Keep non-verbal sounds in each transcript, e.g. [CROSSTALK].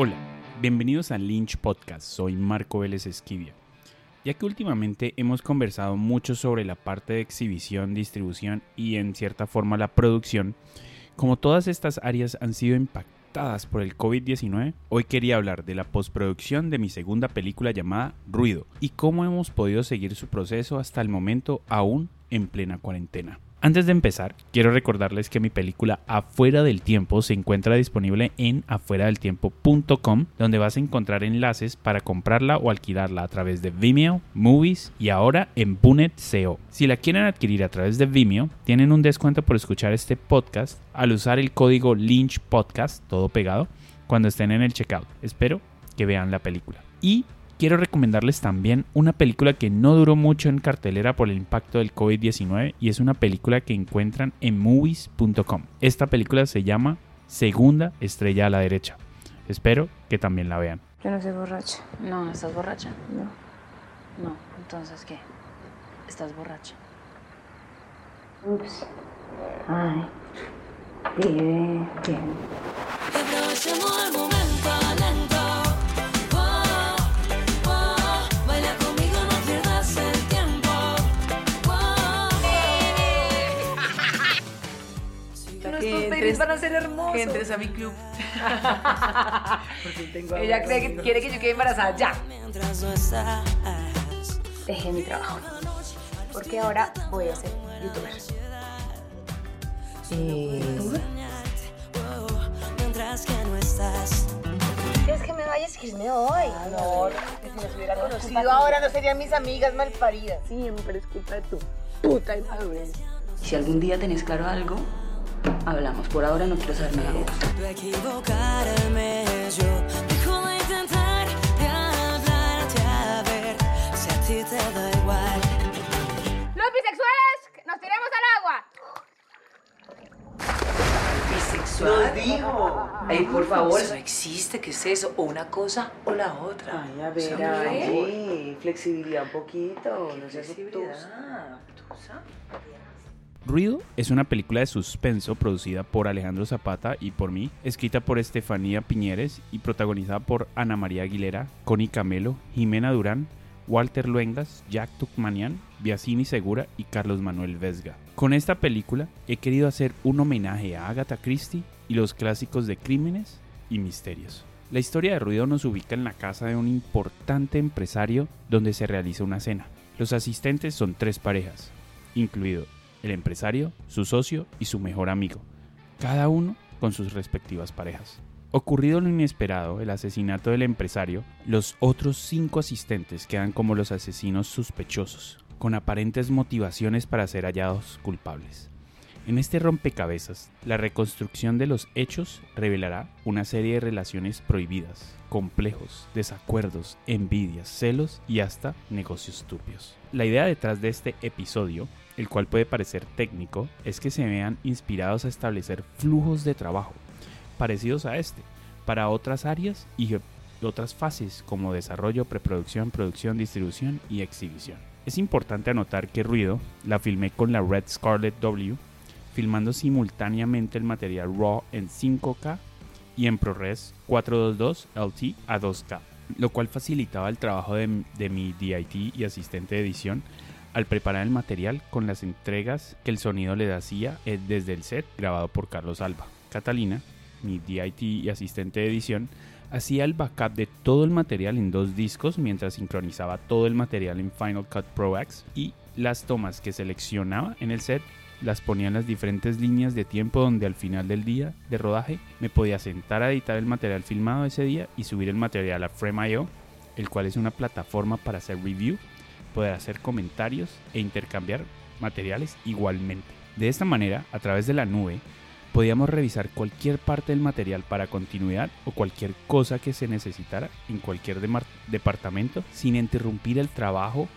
Hola, bienvenidos a Lynch Podcast, soy Marco Vélez Esquivia. Ya que últimamente hemos conversado mucho sobre la parte de exhibición, distribución y en cierta forma la producción, como todas estas áreas han sido impactadas por el COVID-19, hoy quería hablar de la postproducción de mi segunda película llamada Ruido y cómo hemos podido seguir su proceso hasta el momento aún en plena cuarentena. Antes de empezar, quiero recordarles que mi película Afuera del Tiempo se encuentra disponible en afueradeltiempo.com, donde vas a encontrar enlaces para comprarla o alquilarla a través de Vimeo, Movies y ahora en Bunet SEO. Si la quieren adquirir a través de Vimeo, tienen un descuento por escuchar este podcast al usar el código Lynch Podcast, todo pegado, cuando estén en el checkout. Espero que vean la película. Y quiero recomendarles también una película que no duró mucho en cartelera por el impacto del COVID-19 y es una película que encuentran en movies.com. Esta película se llama Segunda Estrella a la Derecha. Espero que también la vean. Yo no soy borracha. No, ¿estás borracha? No. No, entonces ¿qué? ¿Estás borracha? Ups. Ay. Vive bien. Van a ser hermosos. Que entres a mi club. [LAUGHS] Ella cree que quiere que yo quede embarazada ya. mientras no estás. Dejé mi trabajo. Porque ahora voy a ser youtuber. Mientras que no estás. ¿Quieres que me vayas? Que me voy. No, que si nos hubiera conocido ahora no serían mis amigas malparidas. Siempre es culpa de tu puta inmadurez. Si algún día tenés claro algo, hablamos. Por ahora no quiero saber nada si. Los bisexuales, nos tiremos al agua. Lo digo. Ay, por favor. Eso existe, ¿qué es eso? O una cosa o la otra. Ay, a ver, no ay, flexibilidad un poquito, no obtusa. Flexibilidad, obtusa. Ruido es una película de suspenso producida por Alejandro Zapata y por mí, escrita por Estefanía Piñeres y protagonizada por Ana María Aguilera, Connie Camelo, Jimena Durán, Walter Luengas, Jack Tucmanian, Biasini Segura y Carlos Manuel Vesga. Con esta película he querido hacer un homenaje a Agatha Christie y los clásicos de crímenes y misterios. La historia de Ruido nos ubica en la casa de un importante empresario donde se realiza una cena. Los asistentes son tres parejas, incluido el empresario, su socio y su mejor amigo, cada uno con sus respectivas parejas. Ocurrido lo inesperado, el asesinato del empresario, los otros cinco asistentes quedan como los asesinos sospechosos, con aparentes motivaciones para ser hallados culpables. En este rompecabezas, la reconstrucción de los hechos revelará una serie de relaciones prohibidas, complejos, desacuerdos, envidias, celos y hasta negocios turbios. La idea detrás de este episodio, el cual puede parecer técnico, es que se vean inspirados a establecer flujos de trabajo parecidos a este para otras áreas y otras fases como desarrollo, preproducción, producción, distribución y exhibición. Es importante anotar que Ruido la filmé con la Red Scarlet W, filmando simultáneamente el material RAW en 5K y en ProRes 422 LT a 2K, lo cual facilitaba el trabajo de, mi DIT y asistente de edición al preparar el material con las entregas que el sonido le hacía eh, desde el set grabado por Carlos Alba. Catalina, mi DIT y asistente de edición, hacía el backup de todo el material en dos discos mientras sincronizaba todo el material en Final Cut Pro X y las tomas que seleccionaba en el set las ponía en las diferentes líneas de tiempo donde al final del día de rodaje me podía sentar a editar el material filmado ese día y subir el material a Frame.io, el cual es una plataforma para hacer review, poder hacer comentarios e intercambiar materiales igualmente. De esta manera, a través de la nube, podíamos revisar cualquier parte del material para continuidad o cualquier cosa que se necesitara en cualquier departamento sin interrumpir el trabajo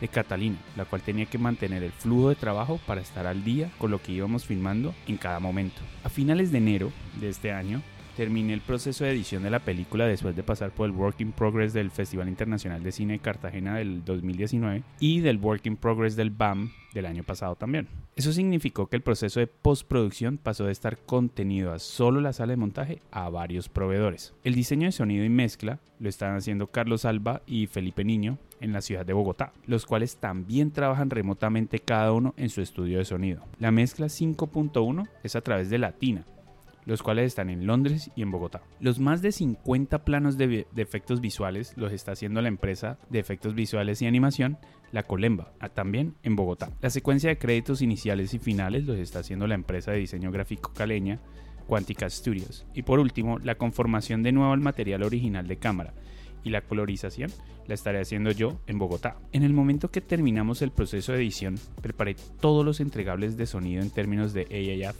de Catalina, la cual tenía que mantener el flujo de trabajo para estar al día con lo que íbamos filmando en cada momento. A finales de enero de este año, terminé el proceso de edición de la película después de pasar por el Work in Progress del Festival Internacional de Cine de Cartagena del 2019 y del Work in Progress del BAM del año pasado también. Eso significó que el proceso de postproducción pasó de estar contenido a solo la sala de montaje a varios proveedores. El diseño de sonido y mezcla lo están haciendo Carlos Alba y Felipe Niño en la ciudad de Bogotá, los cuales también trabajan remotamente cada uno en su estudio de sonido. La mezcla 5.1 es a través de Latina, los cuales están en Londres y en Bogotá. Los más de 50 planos de, efectos visuales los está haciendo la empresa de efectos visuales y animación, La Colemba, también en Bogotá. La secuencia de créditos iniciales y finales los está haciendo la empresa de diseño gráfico caleña, Quantica Studios. Y por último, la conformación de nuevo al material original de cámara y la colorización la estaré haciendo yo en Bogotá. En el momento que terminamos el proceso de edición, preparé todos los entregables de sonido en términos de AAF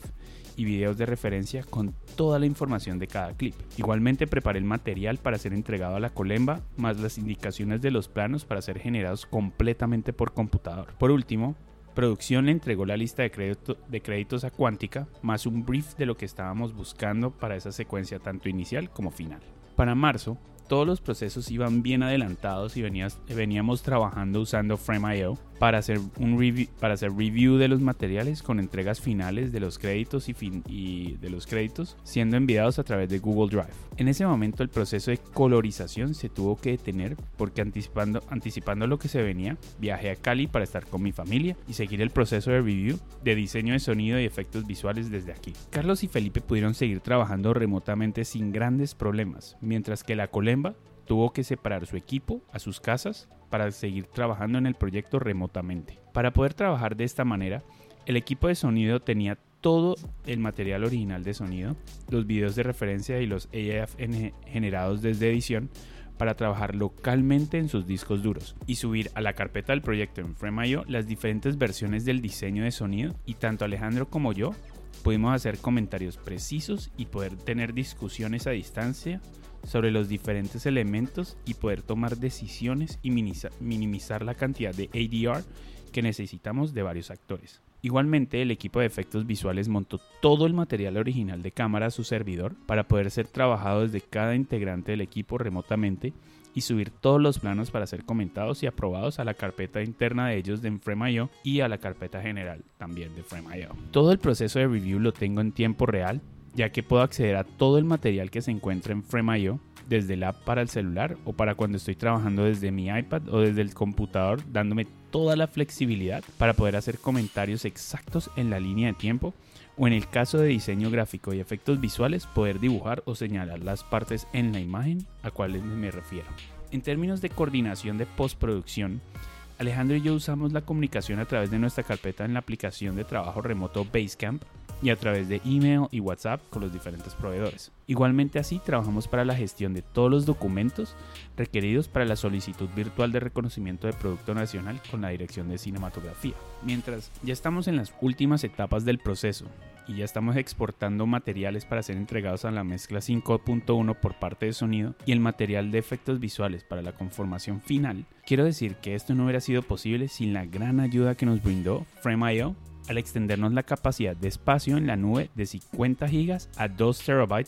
y videos de referencia con toda la información de cada clip. Igualmente preparé el material para ser entregado a la colemba, más las indicaciones de los planos para ser generados completamente por computador. Por último, producción le entregó la lista de, de, créditos a Cuántica, más un brief de lo que estábamos buscando para esa secuencia tanto inicial como final. Para marzo, todos los procesos iban bien adelantados y veníamos trabajando usando Frame.io para hacer un review, para hacer review de los materiales con entregas finales de los créditos y, de los créditos siendo enviados a través de Google Drive. En ese momento el proceso de colorización se tuvo que detener porque anticipando, anticipando lo que se venía, viajé a Cali para estar con mi familia y seguir el proceso de review de diseño de sonido y efectos visuales desde aquí. Carlos y Felipe pudieron seguir trabajando remotamente sin grandes problemas, mientras que la Tuvo que separar su equipo a sus casas para seguir trabajando en el proyecto remotamente. Para poder trabajar de esta manera, el equipo de sonido tenía todo el material original de sonido, los videos de referencia y los AF generados desde edición para trabajar localmente en sus discos duros y subir a la carpeta del proyecto en Frame.io las diferentes versiones del diseño de sonido y tanto Alejandro como yo pudimos hacer comentarios precisos y poder tener discusiones a distancia sobre los diferentes elementos y poder tomar decisiones y minimizar la cantidad de ADR que necesitamos de varios actores. Igualmente, el equipo de efectos visuales montó todo el material original de cámara a su servidor para poder ser trabajado desde cada integrante del equipo remotamente y subir todos los planos para ser comentados y aprobados a la carpeta interna de ellos de Frame.io y a la carpeta general también de Frame.io. Todo el proceso de review lo tengo en tiempo real ya que puedo acceder a todo el material que se encuentra en Frame.io desde el app para el celular o para cuando estoy trabajando desde mi iPad o desde el computador, dándome toda la flexibilidad para poder hacer comentarios exactos en la línea de tiempo o en el caso de diseño gráfico y efectos visuales poder dibujar o señalar las partes en la imagen a cuales me refiero. En términos de coordinación de postproducción, Alejandro y yo usamos la comunicación a través de nuestra carpeta en la aplicación de trabajo remoto Basecamp y a través de email y WhatsApp con los diferentes proveedores. Igualmente así trabajamos para la gestión de todos los documentos requeridos para la solicitud virtual de reconocimiento de producto nacional con la Dirección de Cinematografía. Mientras ya estamos en las últimas etapas del proceso y ya estamos exportando materiales para ser entregados a la mezcla 5.1 por parte de sonido y el material de efectos visuales para la conformación final, quiero decir que esto no hubiera sido posible sin la gran ayuda que nos brindó Frame.io al extendernos la capacidad de espacio en la nube de 50 GB a 2 TB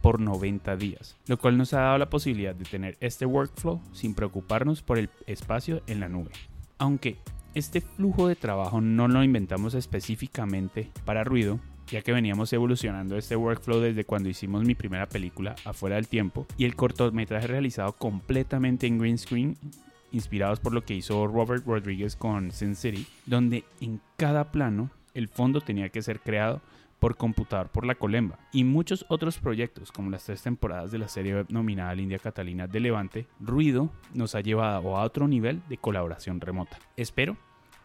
por 90 días, lo cual nos ha dado la posibilidad de tener este workflow sin preocuparnos por el espacio en la nube. Aunque este flujo de trabajo no lo inventamos específicamente para ruido, ya que veníamos evolucionando este workflow desde cuando hicimos mi primera película, Afuera del Tiempo, y el cortometraje realizado completamente en green screen inspirados por lo que hizo Robert Rodriguez con Sin City, donde en cada plano el fondo tenía que ser creado por computador por la Colemba y muchos otros proyectos como las tres temporadas de la serie web nominada India Catalina de Levante, Ruido nos ha llevado a otro nivel de colaboración remota. Espero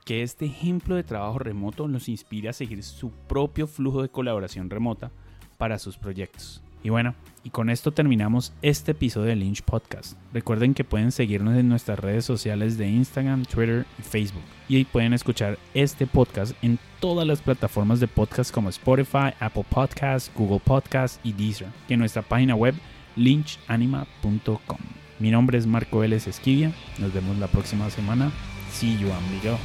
que este ejemplo de trabajo remoto nos inspire a seguir su propio flujo de colaboración remota para sus proyectos. Y bueno, y con esto terminamos este episodio de Lynch Podcast. Recuerden que pueden seguirnos en nuestras redes sociales de Instagram, Twitter y Facebook. Y ahí pueden escuchar este podcast en todas las plataformas de podcast como Spotify, Apple Podcasts, Google Podcasts y Deezer. Y en nuestra página web lynchanima.com. Mi nombre es Marco Vélez Esquivia. Nos vemos la próxima semana. See you, amigo.